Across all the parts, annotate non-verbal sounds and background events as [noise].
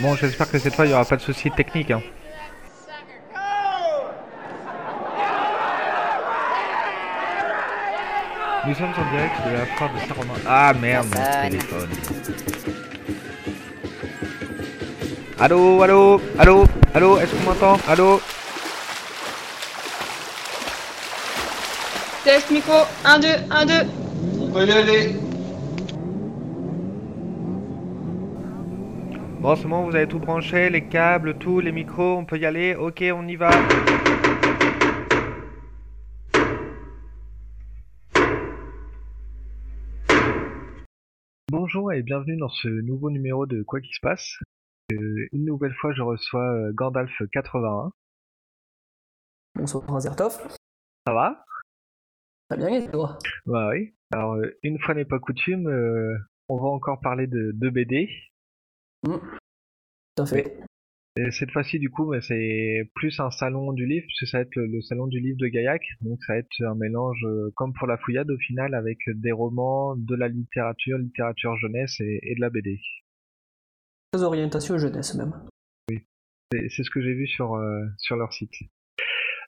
Bon, j'espère que cette fois il n'y aura pas de soucis techniques. Hein. Nous sommes en direct de la foire de Saint-Romain. Ah merde, mon téléphone. Allô, allô, allô, allô, est-ce qu'on m'entend? Allô? Test micro, 1, 2, 1, 2. On peut y aller. Bon, vous avez tout branché, les câbles, tout, les micros, on peut y aller Ok, on y va. Bonjour et bienvenue dans ce nouveau numéro de Quoi qui se passe. Euh, une nouvelle fois, je reçois euh, Gandalf81. Bonsoir Azertov. Ça va? Très bien, et toi? Bah oui. Alors, euh, une fois n'est pas coutume, euh, on va encore parler de, de BD. Hmm. Tout à fait. Et cette fois-ci, du coup, bah, c'est plus un salon du livre, puisque ça va être le, salon du livre de Gaillac. Donc, ça va être un mélange, euh, comme pour la fouillade, au final, avec des romans, de la littérature, littérature jeunesse et, et de la BD. Très orientation jeunesse même. C'est c'est ce que j'ai vu sur, euh, sur leur site.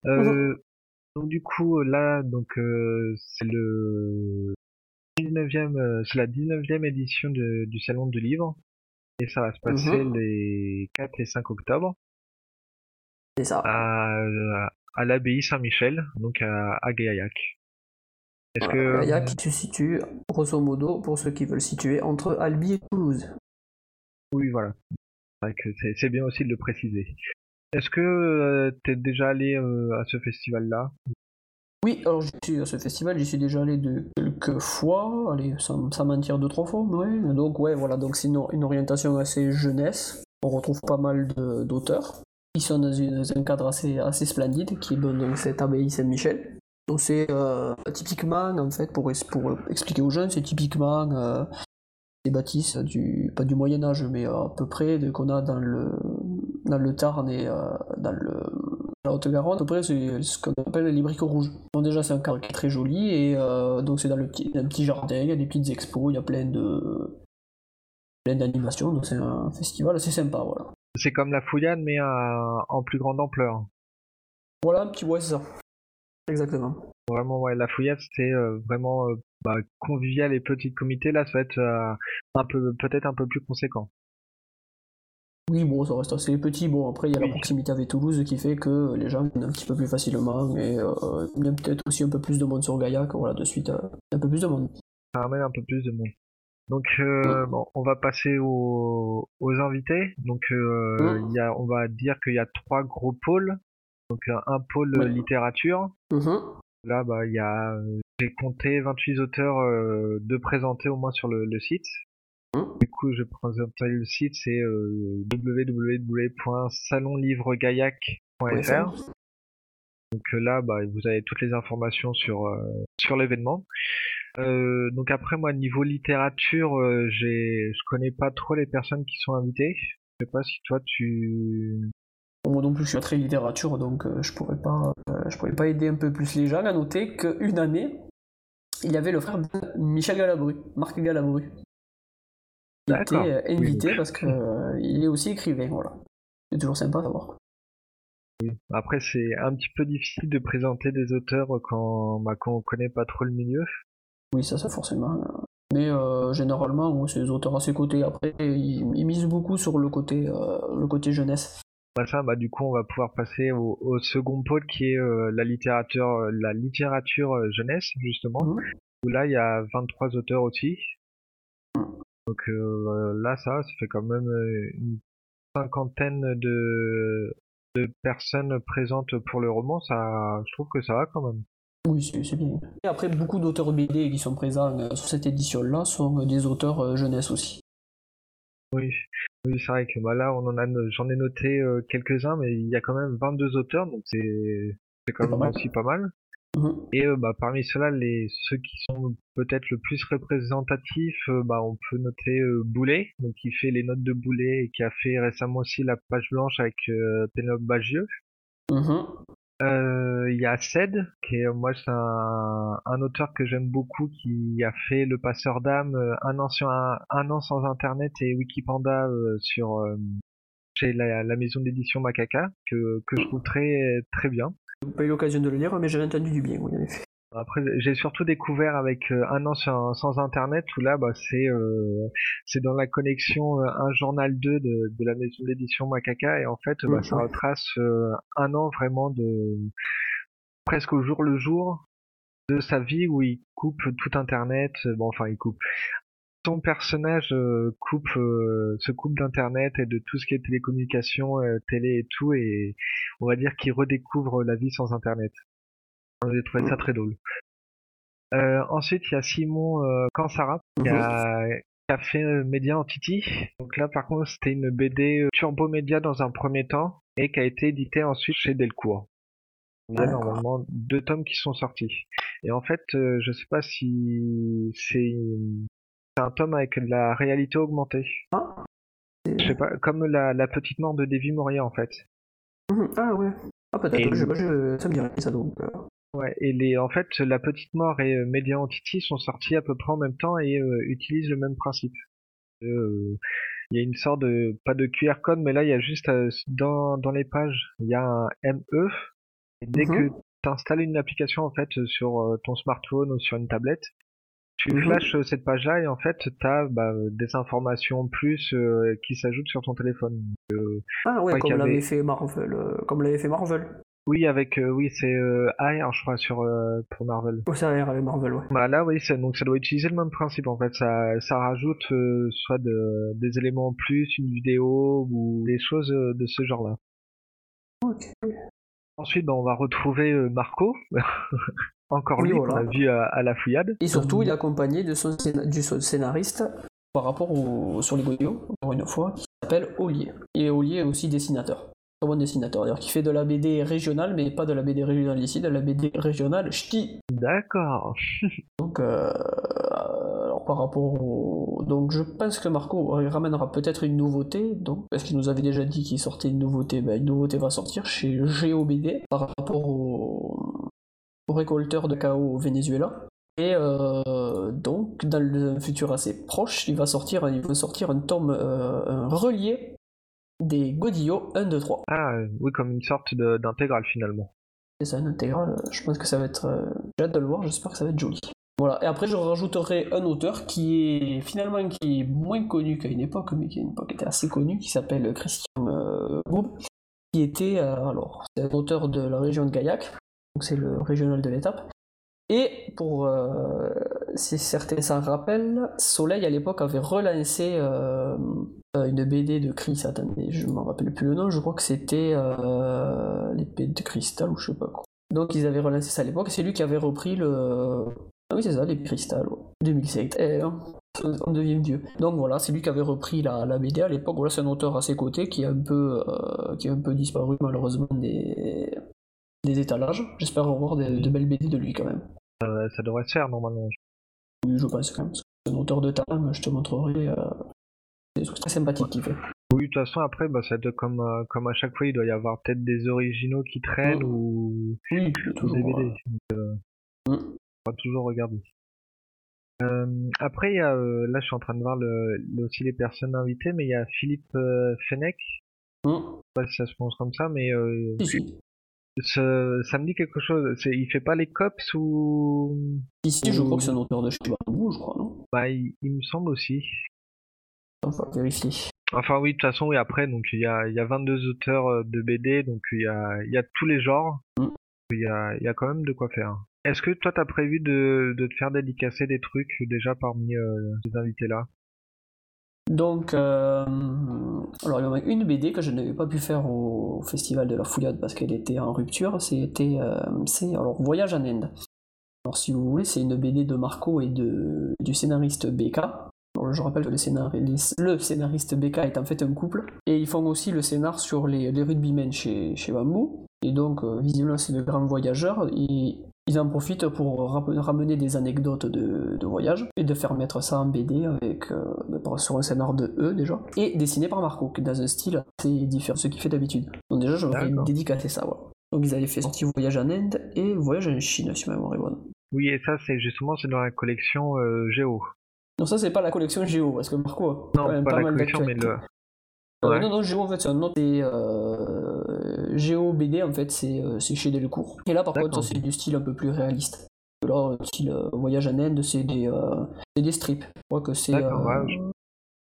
Euh, Donc, du coup, là, donc, euh, c'est le 19e, euh, c'est la 19e édition de- du salon du livre. Et ça va se passer Mhm. les 4 et 5 octobre. C'est ça. à, à l'abbaye Saint-Michel, donc à, à Gaillac. Est-ce Voilà, que Gaillac qui se situe, grosso modo, pour ceux qui veulent situer, entre Albi et Toulouse. oui, voilà. C'est bien aussi de le préciser. Est-ce que tu t'es déjà allé euh, à ce festival-là? Oui, alors j'y suis à ce festival, j'y suis déjà allé de quelques fois, allez, sans, mentir deux, trois fois, mais ouais. Donc ouais, voilà, donc c'est une, orientation assez jeunesse. On retrouve pas mal d'auteurs qui sont dans, un cadre assez, assez splendide, qui est donc cette abbaye Saint-Michel. Donc c'est euh, typiquement, en fait, pour, expliquer aux jeunes, c'est typiquement euh, des bâtisses du, pas du Moyen-Âge, mais euh, à peu près qu'on a dans le, dans le Tarn et euh, dans le, la Haute-Garonne, à peu près c'est ce qu'on appelle les briques rouges. Donc déjà c'est un cadre qui est très joli et euh, donc c'est dans le petit, un petit jardin, il y a des petites expos, il y a plein de plein d'animations, donc c'est un festival assez sympa, voilà. C'est comme la fouillade, mais à- en plus grande ampleur. Voilà un petit ouais c'est ça. Exactement. Vraiment, ouais, la fouillade, c'était euh, vraiment euh, bah, convivial et petit comité. Là, ça va être euh, un peu, peut-être un peu plus conséquent. Oui bon ça reste assez petit, bon après il y a la proximité avec Toulouse qui fait que les gens viennent un petit peu plus facilement et euh, il y a peut-être aussi un peu plus de monde sur Gaillac, voilà de suite euh, un peu plus de monde. Ça ramène un peu plus de monde. Donc, euh, bon, on va passer aux, aux invités. Donc, euh, Mm. il y a, on va dire qu'il y a trois gros pôles. Donc, un, pôle littérature. Mhm. Là, bah, il y a, j'ai compté 28 auteurs de présentés au moins sur le, le site. Du coup, je présenter le site, c'est euh, www.salonlivregaillac.fr. Donc euh, là, bah, vous avez toutes les informations sur euh, sur l'événement. Euh, donc après, moi, niveau littérature, euh, j'ai, je connais pas trop les personnes qui sont invitées. Je sais pas si toi tu. Moi non plus, je suis très littérature, donc je pourrais pas, je pourrais pas aider un peu plus les gens. À noter qu'une année, il y avait le frère de Michel Galabru, Marc Galabru, était euh, Oui, invité parce que euh, il est aussi écrivain, voilà. C'est toujours sympa à savoir. Après, c'est un petit peu difficile de présenter des auteurs quand bah, quand on connaît pas trop le milieu. Oui, ça, c'est forcément. euh, Mais euh, généralement, c'est des auteurs à ses côtés. Après, ils, ils misent beaucoup sur le côté, euh, le côté jeunesse. Bah ça, bah du coup, on va pouvoir passer au, au second pôle qui est la littérature, la littérature jeunesse justement. Mhm. Où là, il y a 23 auteurs aussi. Donc euh, là, ça, ça fait quand même euh, une cinquantaine de de personnes présentes pour le roman. Ça, je trouve que ça va quand même. Oui, c'est bien. Et après, beaucoup d'auteurs BD qui sont présents euh, sur cette édition-là sont euh, des auteurs euh, jeunesse aussi. Oui, oui, c'est vrai que bah là, on en a, j'en ai noté quelques-uns, mais il y a quand même 22 auteurs, donc c'est c'est quand pas même aussi pas mal. Mhm. Et euh, bah, parmi ceux-là, les ceux qui sont peut-être le plus représentatifs, euh, bah, on peut noter euh, Boulet, donc qui fait les notes de Boulet et qui a fait récemment aussi la page blanche avec Pénélope Bagieux. Mhm. Il y a Ced, qui est moi c'est un, un auteur que j'aime beaucoup, qui a fait Le Passeur d'âme, un an sur un, un an sans internet et Wikipanda sur chez la, la maison d'édition Macaca, que, que je trouve très très bien. Pas eu l'occasion de le lire, mais j'ai entendu du bien, oui, en effet. Après, j'ai surtout découvert avec euh, un an sans, sans internet où là, bah, c'est euh, c'est dans la connexion euh, un journal 2 de, de la maison d'édition Macaca et en fait, bah, ça retrace euh, un an vraiment de presque au jour le jour de sa vie où il coupe tout internet. Bon, enfin, il coupe. Son personnage euh, coupe euh, se coupe d'internet et de tout ce qui est télécommunication, euh, télé et tout, et on va dire qu'il redécouvre la vie sans internet. J'ai trouvé ça très drôle. Euh, ensuite, il y a Simon euh, Kansara qui a, qui a fait euh, Média Entity. Donc là, par contre, c'était une BD Turbo Média dans un premier temps et qui a été éditée ensuite chez Delcourt. Il y a normalement deux tomes qui sont sortis. Et en fait, euh, je sais pas si c'est c'est un tome avec la réalité augmentée. Ah, Je sais pas, comme la, la petite mort de Davy Moria en fait. Mhm. Ah ouais. Ah peut-être, je pas, je- ça me rien ça donc. euh. Ouais, et les, en fait, la petite mort et euh, Media Entity sont sortis à peu près en même temps et euh, utilisent le même principe. Euh, Il y a une sorte de, pas de QR code, mais là, il y a juste dans, dans les pages, il y a un ME. Et dès Mhm. que tu installes une application en fait sur ton smartphone ou sur une tablette, tu Mhm. flashes euh, cette page-là et en fait, tu as des informations en plus euh, qui s'ajoutent sur ton téléphone. Ah ouais, comme avait- l'avait fait Marvel. euh, comme l'avait fait Marvel. Oui, avec, euh, oui, c'est euh, AR, je crois, sur euh, pour Marvel. Oh, l'air avec Marvel, ouais. Bah là oui, donc ça doit utiliser le même principe en fait. Ça, ça rajoute euh, soit de, des éléments en plus, une vidéo ou des choses euh, de ce genre-là. Ok. Ensuite, bah, on va retrouver euh, Marco, [laughs] encore Oui, lui voilà. qu'on a vu à, à la fouillade. Et surtout, il est accompagné de son du son scénariste par rapport au, sur les encore une fois, qui s'appelle Ollier. Et Ollier est aussi dessinateur. Très bon dessinateur, d'ailleurs, qui fait de la BD régionale, mais pas de la BD régionale ici, de la BD régionale ch'ti. D'accord. [laughs] Donc, euh, alors par rapport au... Donc, je pense que Marco il ramènera peut-être une nouveauté, donc, parce qu'il nous avait déjà dit qu'il sortait une nouveauté, ben, une nouveauté va sortir chez GeoBD par rapport au récolteur de chaos au Venezuela. Et euh, donc, dans le futur assez proche, il va sortir, il va sortir un tome, euh, un relié des Godillo 1, 2, 3. Ah euh, oui, comme une sorte d'intégrale finalement. C'est ça, une intégrale. Je pense que ça va être. euh, J'ai hâte de le voir, j'espère que ça va être joli. Voilà, et après je rajouterai un auteur qui est finalement qui est moins connu qu'à une époque, mais qui à une époque était assez connu, qui s'appelle Christian Boub, qui était, alors, c'est un auteur de la région de Gaillac, donc c'est le régional de l'étape. Et pour, euh, si certains s'en rappellent, Soleil à l'époque avait relancé euh, une BD de Chris, attendez, je m'en rappelle plus le nom, je crois que c'était euh, l'épée de cristal ou je sais pas quoi. Donc ils avaient relancé ça à l'époque, c'est lui qui avait repris le... Ah oui c'est ça, l'épée de cristal, ouais. 2007. Eh, hein, on devient vieux. Donc voilà, c'est lui qui avait repris la, la BD à l'époque, voilà c'est un auteur à ses côtés qui a un peu, euh, qui a un peu disparu malheureusement des, des étalages. J'espère revoir de, de belles BD de lui quand même. Euh, ça devrait se faire normalement. Oui, je pense quand même. C'est un auteur de talent, je te montrerai. Euh, des trucs très sympathiques qu'il fait. Oui, de toute façon après, bah, ça doit comme euh, comme à chaque fois, il doit y avoir peut-être des originaux qui traînent Mm. ou Oui, ou toujours. des BD. euh, Donc, euh, Mm. on va toujours regarder. Euh, après, il y a, euh, là, je suis en train de voir le, le- aussi les personnes invitées, mais il y a Philippe euh, Fenech. mm. Je sais pas si ça se prononce comme ça, mais euh, Si, si. Ce- ça me dit quelque chose. C'est, il fait pas les cops ou? Si, je crois que c'est un auteur de chez Bambou, je crois, non? Bah, il, il me semble aussi. Enfin, vérifier. Enfin oui, de toute façon, oui, après, donc il y a, il y a 22 auteurs euh, de BD, donc il y a, il y a tous les genres. Mm. Il y a, il y a quand même de quoi faire. Est-ce que toi, t'as prévu de, de te faire dédicacer des trucs déjà parmi euh, ces invités-là? Donc, euh, alors il y en a une BD que je n'avais pas pu faire au festival de la Fouillade parce qu'elle était en rupture. C'était, euh, c'est alors Voyage en Inde. Alors si vous voulez, c'est une BD de Marco et de du scénariste BK. Je rappelle que le, scénariste BK est en fait un couple et ils font aussi le scénar sur les, les rugbymen chez chez Bamboo. Et donc, euh, visiblement, c'est de grands voyageurs. Ils en profitent pour ramener des anecdotes de, de voyage et de faire mettre ça en BD avec, euh, sur un scénar de eux déjà. Et dessiné par Marco, qui est dans un style assez différent de ce qu'il fait d'habitude. Donc déjà, D'accord. dédicacer ça. Voilà. Donc ils avaient fait sortir Voyage en Inde et Voyage en Chine, si ma mémoire est bonne. Oui, et ça, c'est justement c'est dans la collection euh, Géo. Non, ça c'est pas la collection Géo, parce que Marco a Non, même pas, la mal collection, mais le. Euh, Ouais. Non, non, Géo en fait c'est un autre. c'est, Euh, Géo BD en fait c'est euh, c'est chez Delcourt. Et là par contre D'accord. c'est du style un peu plus réaliste. Là, style Voyage en Inde, c'est des, c'est des strips. Je crois que c'est. D'accord, ouais,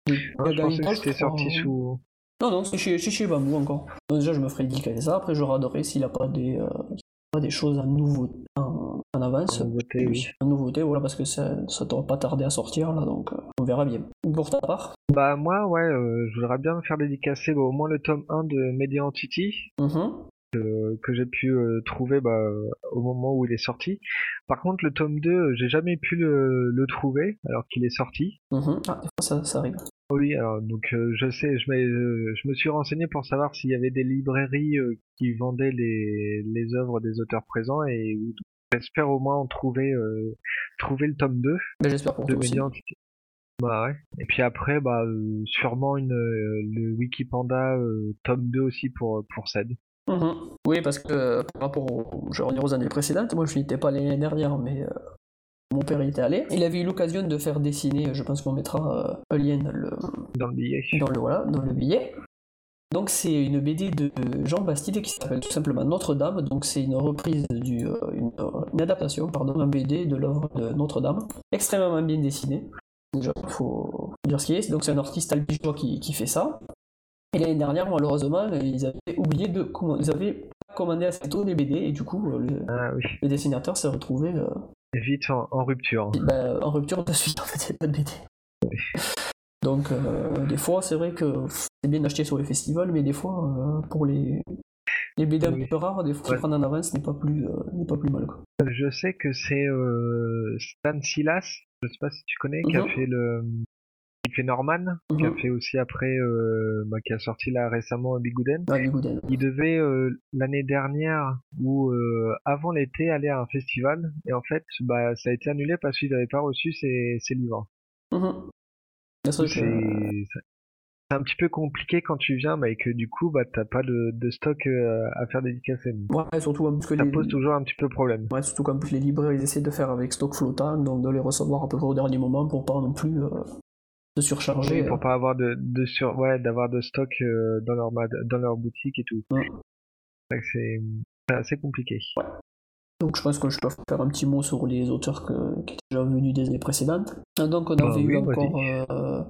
des- je des pensais que Gaëtan, c'était je crois, sorti hein. sous. Non, non, c'est chez, chez Bambou encore. Déjà, je me ferai dédicacer ça. Après, je raderai s'il a pas des, euh, des choses en, nouveau, en avance. En nouveauté, oui. En nouveauté, voilà, parce que ça, ça t'aura pas tardé à sortir, là, donc euh, on verra bien. Pour ta part? Bah, moi, ouais, euh, je voudrais bien me faire dédicacer bah, au moins le tome 1 de Media Entity. Mhm. euh, que j'ai pu trouver bah, au moment où il est sorti. Par contre, le tome 2, euh, j'ai jamais pu le, le trouver alors qu'il est sorti. Mhm. Ah, des fois, ça, ça arrive. Oui, alors donc euh, je sais, je, euh, je me suis renseigné pour savoir s'il y avait des librairies euh, qui vendaient les, les œuvres des auteurs présents et où- j'espère au moins en trouver euh, trouver le tome 2 Mais j'espère pour de toi. Bah ouais. Et puis après, bah euh, sûrement une euh, le Wikipanda tome 2 aussi pour pour Ced. Mhm. Oui, parce que par rapport au, je vais revenir aux années précédentes, moi je n'y étais pas l'année dernière, mais mon père y était allé. Il avait eu l'occasion de faire dessiner, je pense qu'on mettra un lien dans le, dans le billet. dans le, voilà, dans le billet. Donc c'est une BD de Jean Bastide qui s'appelle tout simplement Notre-Dame. Donc c'est une reprise du, euh, une, une adaptation, pardon, BD de l'œuvre de Notre-Dame, extrêmement bien dessinée. Déjà, faut dire ce qui est. Donc c'est un artiste albigeois qui, qui fait ça. Et l'année dernière, malheureusement, ils avaient oublié de commander, ils avaient commandé assez tôt des BD et du coup, euh, le, Ah oui. le dessinateur s'est retrouvé euh, Vite en, en rupture. bah, en rupture de suite, en fait, il n'y a pas de BD. Donc, euh, des fois, c'est vrai que c'est bien d'acheter sur les festivals, mais des fois, euh, pour les, les BD un peu rares, des fois, Ouais. prendre en avance n'est pas plus, euh, n'est pas plus mal. Quoi. Je sais que c'est Stan Silas, je sais pas si tu connais, qui a Mhm. fait le qui fait Norman, qui a Mhm. fait aussi après bah, qui a sorti là récemment Bigouden. Ah, Bigouden. Il devait l'année dernière ou avant l'été aller à un festival et en fait bah ça a été annulé parce qu'il n'avait pas reçu ses, ses livres. Mhm. C'est un petit peu compliqué quand tu viens et que du coup bah t'as pas de, de stock euh, à faire dédicacer. ouais, surtout plus que Ça les, pose toujours un petit peu problème. ouais, surtout plus les libraires ils essaient de faire avec stock flottant, donc de les recevoir à peu près au dernier moment pour pas non plus euh, se surcharger. Oui, pour pas avoir de, de sur ouais d'avoir de stock euh, dans leur dans leur boutique et tout. C'est c'est c'est assez compliqué. Donc je pense que je peux faire un petit mot sur les auteurs que- qui étaient déjà venus des années précédentes. Ah, Donc on avait eu oui, vas-y. encore... euh,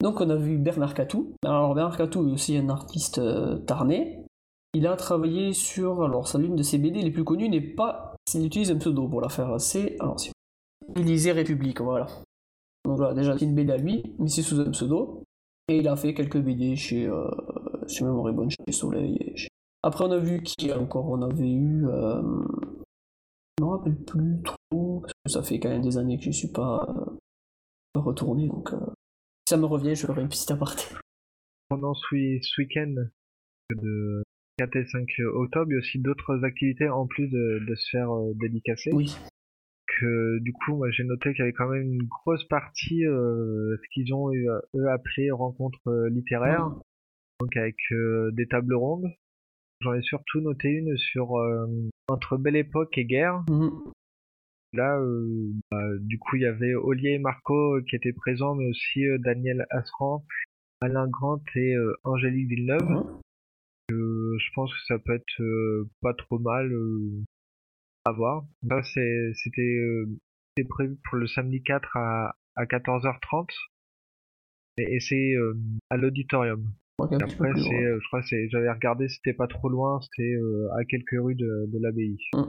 Donc on a vu Bernard Catou. Alors Bernard Catou est aussi un artiste euh, tarnais. Il a travaillé sur... Alors ça, l'une de ses BD les plus connues n'est pas... Il utilise un pseudo pour la faire. C'est... Alors c'est... Élysée République, voilà. Donc voilà, déjà c'est une BD à lui, mais c'est sous un pseudo. Et il a fait quelques BD chez... Euh... Mémoire est bonne, chez Soleil. et chez- Après on a vu qui encore? On avait eu... euh, je me rappelle plus trop, parce que ça fait quand même des années que je suis pas, euh, retourné, donc euh, si ça me revient, je ferai une petite aparté. Pendant ce, week- ce week-end de 4 et 5 octobre, il y a aussi d'autres activités en plus de, de se faire euh. Oui. Que du coup, moi j'ai noté qu'il y avait quand même une grosse partie euh, ce qu'ils ont eu, euh, eux appelé rencontre euh, littéraire, Mhm. donc avec euh, des tables rondes. J'en ai surtout noté une sur euh, entre Belle Époque et Guerre. Mhm. Là, euh, bah, du coup, il y avait Olivier et Marco euh, qui étaient présents, mais aussi euh, Daniel Asran, Alain Grant et Angélique Villeneuve. Mhm. Je pense que ça peut être pas trop mal à voir. Là, c'était prévu pour le samedi 4 à, à 14h30. Et, et c'est à l'auditorium. Après, plus euh, je crois, que c'est, j'avais regardé, c'était pas trop loin, c'était euh, à quelques rues de, de l'abbaye. Mm.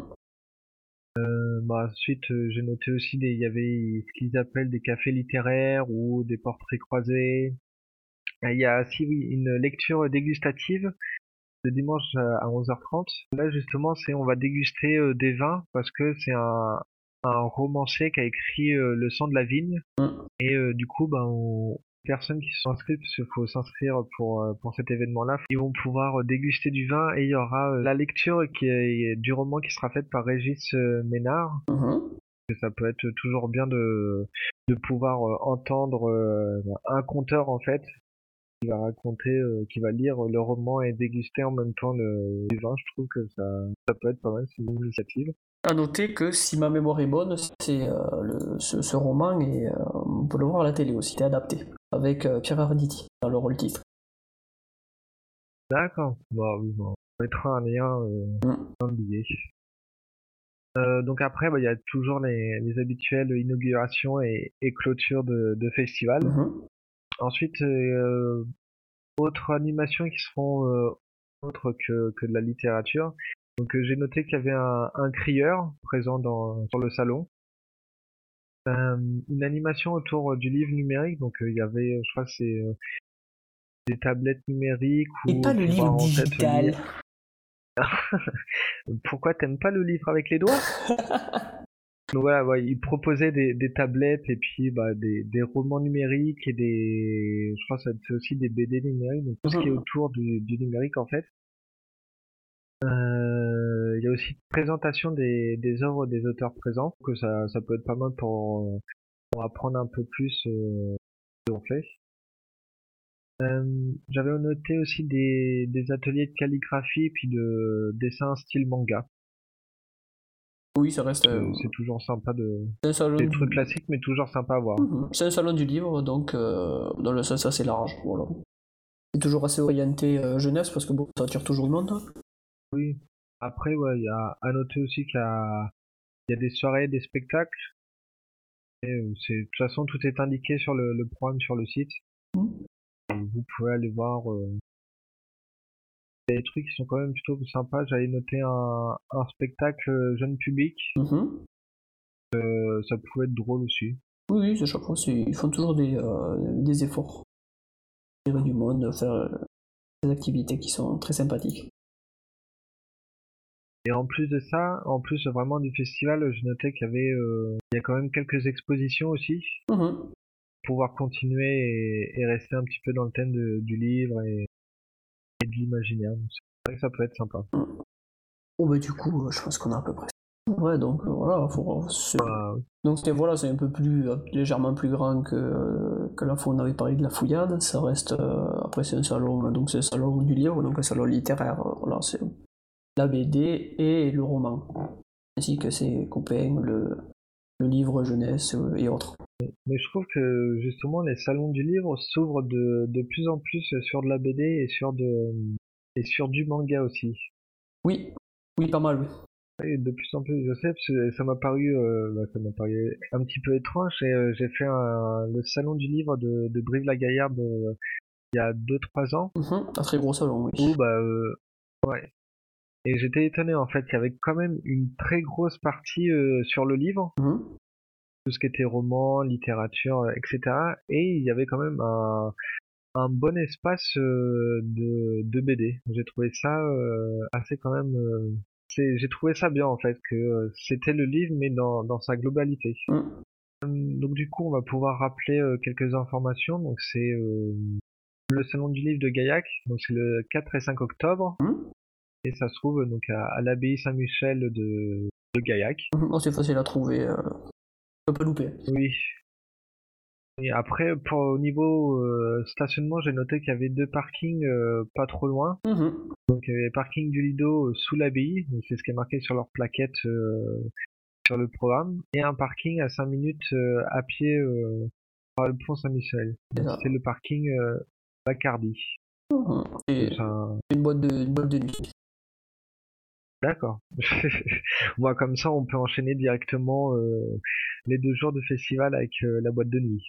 Euh, bah, ensuite, j'ai noté aussi des, il y avait ce qu'ils appellent des cafés littéraires ou des portraits croisés. Il y a aussi, oui, une lecture dégustative le dimanche à à 11h30. Là, justement, c'est, on va déguster euh, des vins parce que c'est un, un romancier qui a écrit euh, Le sang de la vigne. Mm. Et euh, du coup, ben, on, personnes qui sont inscrites, parce qu'il faut s'inscrire pour, euh, pour cet événement-là, ils vont pouvoir euh, déguster du vin et il y aura euh, la lecture qui est, du roman qui sera faite par Régis Ménard. Mhm. Ça peut être toujours bien de, de pouvoir entendre un conteur en fait qui va raconter, qui va lire le roman et déguster en même temps le, le vin. Je trouve que ça, ça peut être pas mal, c'est une initiative. À noter que si ma mémoire est bonne, c'est euh, ce, ce roman et euh, on peut le voir à la télé aussi, c'est adapté avec euh, Pierre Arditi dans le rôle titre. D'accord. Bon, oui, bon. On mettra un lien euh, Mm. dans le billet. Donc après, bah, il y a toujours les, les habituelles inaugurations et, et clôtures de, de festivals. Mhm. Ensuite, autres animations qui seront autres que, que de la littérature. Donc euh, j'ai noté qu'il y avait un, un crieur présent dans, sur le salon. Euh, une animation autour du livre numérique. Donc euh, il y avait, je crois, c'est euh, des tablettes numériques Et ou pas le livre digital. [laughs] Pourquoi t'aimes pas le livre avec les doigts? [laughs] Donc voilà, ouais, ils proposaient des, des tablettes et puis bah, des, des romans numériques et des, je crois que c'est aussi des BD numériques, donc tout ce qui est [laughs] autour du, du numérique en fait. Euh, Il y a aussi une présentation des, des œuvres des auteurs présents, que ça, ça peut être pas mal pour, pour apprendre un peu plus euh, ce qu'on fait. Euh, J'avais noté aussi des, des ateliers de calligraphie puis de dessin style manga. Oui, ça reste. euh, c'est toujours sympa de. c'est un salon Des trucs classiques, mais toujours sympa à voir. Mhm. C'est un salon du livre, donc euh, dans le sens assez large. Voilà. C'est toujours assez orienté euh, jeunesse parce que bon, ça attire toujours le monde. Oui. Après, ouais, il y a à noter aussi qu'il y a, il y a des soirées, des spectacles. Et, euh, c'est, de toute façon, tout est indiqué sur le, le programme sur le site. Et vous pouvez aller voir. euh, des trucs qui sont quand même plutôt sympas. J'avais noté un, un spectacle euh, jeune public. Euh, ça pouvait être drôle aussi. Oui, oui, chaque fois, ils font toujours des, euh, des efforts. Tirer du monde, faire des activités qui sont très sympathiques. Et en plus de ça, en plus vraiment du festival, je notais qu'il y avait, euh, il y a quand même quelques expositions aussi. Mhm. pouvoir continuer et, et rester un petit peu dans le thème de- du livre et, et de l'imaginaire. C'est vrai que ça peut être sympa. Bon, bah, du coup, euh, je pense qu'on a à peu près. Ouais, donc euh, voilà, faut, Euh, donc c'était voilà, c'est un peu plus légèrement plus grand que, que la fois où on avait parlé de la fouillade. Ça reste euh, après c'est un salon, donc c'est un salon du livre, donc un salon littéraire. Voilà, c'est la BD et le roman, ainsi que ses copains, le, le livre jeunesse euh, et autres. mais je trouve que justement les salons du livre s'ouvrent de, de plus en plus sur de la BD et sur de et sur du manga aussi. Oui, oui, pas mal, oui. Et de plus en plus, je sais, parce que ça m'a paru, euh, bah, ça m'a paru un petit peu étrange. Et euh, j'ai fait un- le salon du livre de, de Brive-la-Gaillarde euh, il y a 2-3 ans. Mhm, Un très gros salon, oui. où bah ouais et j'étais étonné en fait il y avait quand même une très grosse partie euh, sur le livre. Mhm. tout ce qui était roman littérature euh, etc et il y avait quand même un un bon espace euh, de, de BD j'ai trouvé ça euh, assez quand même j'ai trouvé ça bien en fait que c'était le livre mais dans dans sa globalité. Mhm. Hum, donc du coup on va pouvoir rappeler quelques informations. Donc c'est le salon du livre de Gaillac. Donc c'est le 4 et 5 octobre. Mhm. Et ça se trouve donc à, à l'abbaye Saint-Michel de, de Gaillac. Oh, c'est facile à trouver. Euh... On peut pas louper. Oui. Et après, pour au niveau euh, stationnement, j'ai noté qu'il y avait deux parkings euh, pas trop loin. Mhm. Donc il y avait le parking du Lido sous l'abbaye, c'est ce qui est marqué sur leur plaquette sur le programme, et un parking à 5 minutes à pied par le pont Saint-Michel. C'est le parking Bacardi. Mhm. C'est un- une boîte de, une boîte de nuit. D'accord. [laughs] Moi, comme ça, on peut enchaîner directement euh, les deux jours de festival avec euh, la boîte de nuit.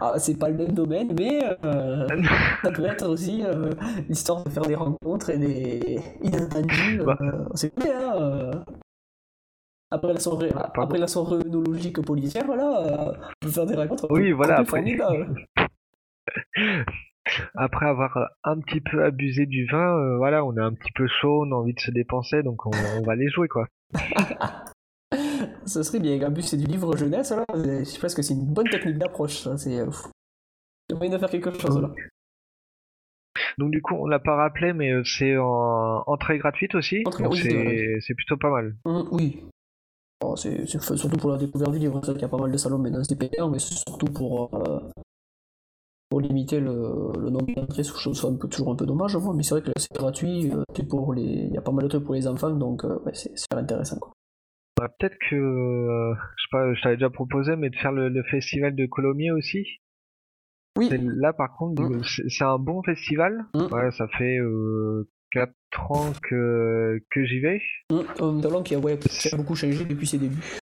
Ah, c'est pas le même domaine, mais euh, [laughs] ça peut être aussi l'histoire de faire des rencontres et des inattendus. Bah. c'est cool, hein euh. Après la soirée, après la soirée œnologique policière, là, euh, on peut faire des rencontres. Oui, voilà, après. [laughs] Après avoir euh, un petit peu abusé du vin, euh, voilà, on est un petit peu chaud, on a envie de se dépenser, donc on, on va les jouer, quoi. [laughs] Ça serait bien. En plus, c'est du livre jeunesse, là. Je pense que c'est une bonne technique d'approche, ça. C'est. euh. Il moyen de faire quelque chose, là. Donc du coup, on l'a pas rappelé, mais euh, c'est en entrée gratuite aussi, Entrée- donc c'est plutôt pas mal. Hum, oui. Bon, c'est surtout pour la découverte du livre. Qu'il y a pas mal de salons maintenant, c'est payant, mais c'est surtout pour, euh, pour limiter le, le nombre d'entrées, je trouve ça un peu, toujours un peu dommage, moi, mais c'est vrai que c'est gratuit, euh, c'est pour les... il y a pas mal de trucs pour les enfants, donc euh, ouais, c'est super intéressant. Quoi. Bah, peut-être que, euh, je sais pas, je t'avais déjà proposé, mais de faire le, le festival de Colomiers aussi. Oui, Là, par contre, Mm. c'est un bon festival. Mm. Ouais, ça fait euh, 4 ans que, que j'y vais. Qui a, ouais, qui a beaucoup changé depuis ses débuts.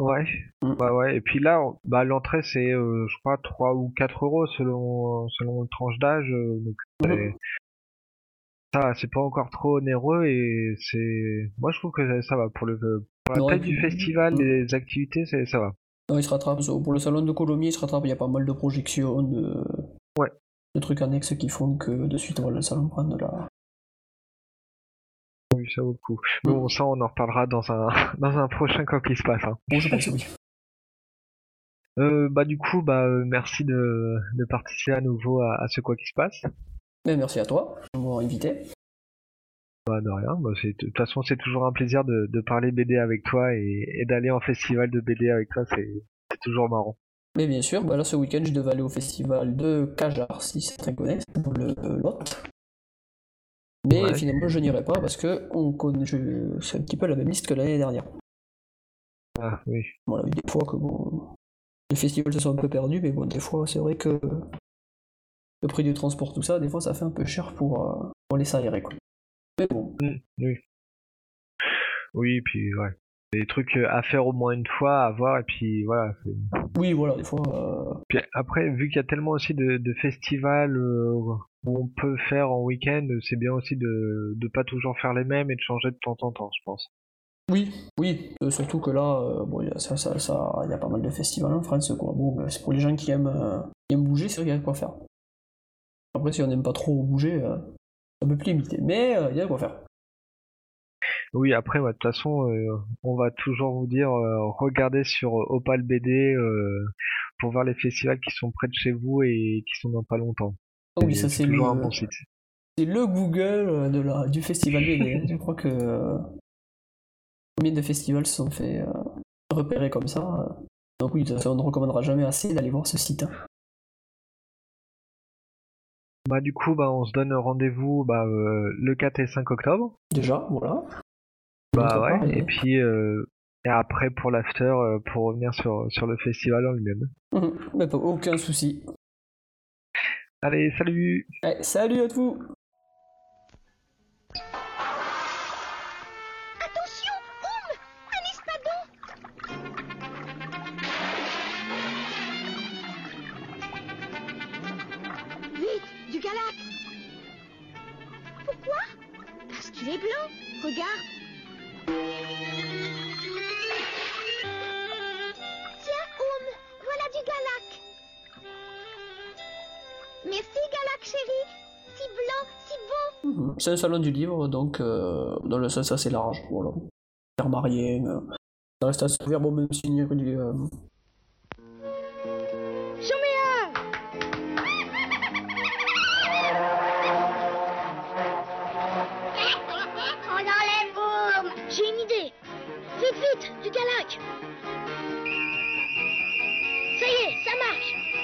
Ouais, Mm. ouais, ouais. Et puis là, bah, l'entrée, c'est, euh, je crois, 3 ou 4 euros selon, selon le tranche d'âge. euh, Donc, c'est- ça, c'est pas encore trop onéreux et c'est, moi, je trouve que ça, ça va pour le, pour la et du festival, Mm. des activités, c'est, ça va. Non, il se rattrape, pour le salon de Colomiers, il se rattrape, il y a pas mal de projections, de, Ouais. de trucs annexes qui font que de suite, voilà, le salon prend de la... Oui, ça vaut le coup. Bon, ça, on en reparlera dans un, [laughs] dans un prochain quoi qu'il se passe. Hein. Bon, je pense que oui. Euh, bah, du coup, bah, euh, merci de, de participer à nouveau à, à ce quoi qui se passe. Mais merci à toi de m'avoir invité. Bah, de rien. Bah, de toute façon, c'est toujours un plaisir de, de parler BD avec toi et, et d'aller en festival de BD avec toi. C'est, c'est toujours marrant. Mais bien sûr, bah là ce week-end je devais aller au festival de Cajar, si certains connaissent, dans le euh, Lot. Mais Ouais. finalement je n'irai pas parce que on connaît, je- c'est un petit peu la même liste que l'année dernière. Ah, oui. Voilà, des fois que bon, les festivals se sont un peu perdus, mais bon, des fois c'est vrai que le prix du transport, tout ça, des fois ça fait un peu cher pour, euh, pour les s'aérer quoi. Mais bon, Mm, oui. Oui, puis, ouais. Des trucs euh, à faire au moins une fois, à voir, et puis voilà. oui voilà, des fois, euh, Puis après, vu qu'il y a tellement aussi de, de festivals euh, on peut faire en week-end, c'est bien aussi de de pas toujours faire les mêmes et de changer de temps en temps, je pense. oui, oui, euh, surtout que là, euh, bon, il y a, ça, ça, ça, il y a pas mal de festivals en France quoi. Bon, bah, c'est pour les gens qui aiment, euh, qui aiment bouger, c'est vrai qu'il y a de quoi faire. Après, si on n'aime pas trop bouger, euh, c'est un peu plus limité, mais il y a de quoi faire. Oui, après, ouais, de toute façon, on va toujours vous dire, regardez sur Opal BD pour voir les festivals qui sont près de chez vous et qui sont dans pas longtemps. Ah oui, ça c'est le, c'est le Google euh, de la, du festival BD. hein. Je crois que euh, combien de festivals se sont fait euh, repérer comme ça. euh. Donc oui, on ne recommandera jamais assez d'aller voir ce site. hein. Bah du coup, bah on se donne rendez-vous bah, euh, le 4 et 5 octobre. Déjà, voilà. Bah part, ouais. et- puis euh, et après pour l'after, euh, pour revenir sur sur le festival en lui-même. Pas aucun souci. Allez, salut. Allez, salut à tous Attention, Oum Un espadon. Vite, du galac Pourquoi? Parce qu'il est blanc, regarde C'est un salon du livre, donc euh, dans le sens assez large. Voilà. Faire rien. euh, ça reste assez ouvert, bon, même s'il y a du, euh, J'en mets un On enlève Boum J'ai une idée Vite, vite, du galac Ça y est, ça marche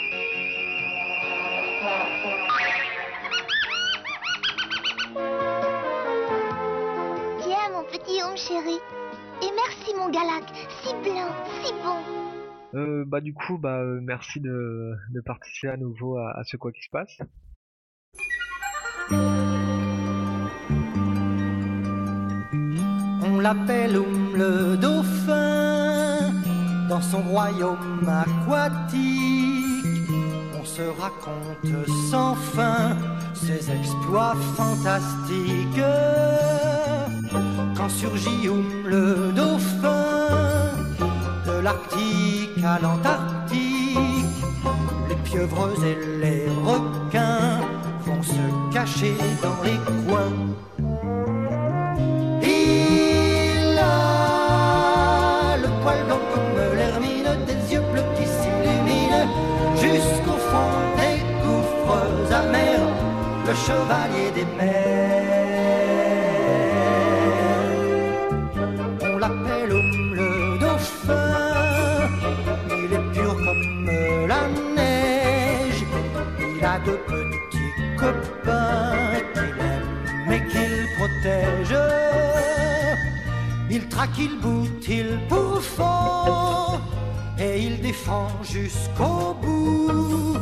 petit homme chéri. Et merci, mon galac. Si blanc, si bon. Euh, bah du coup, bah euh, merci de de participer à nouveau à, à ce quoi qui se passe. On l'appelle Oum le dauphin dans son royaume aquatique. On se raconte sans fin ses exploits fantastiques. Quand surgit le dauphin, de l'Arctique à l'Antarctique, les pieuvres et les requins vont se cacher dans les coins. Il traque, il pourfend et il défend jusqu'au bout.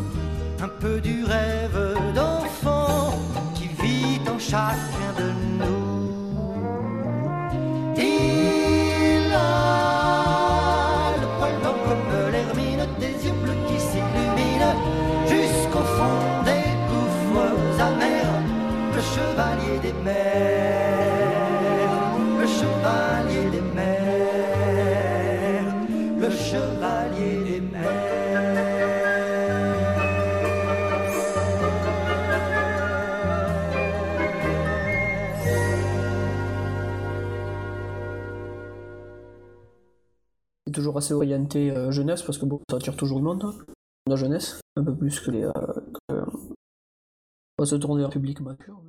Un peu du rêve d'enfant qui vit en chacun Assez orienté euh, jeunesse parce que bon, ça attire toujours le monde, hein, la jeunesse, un peu plus que les. euh, que- On va se tourner vers public mature.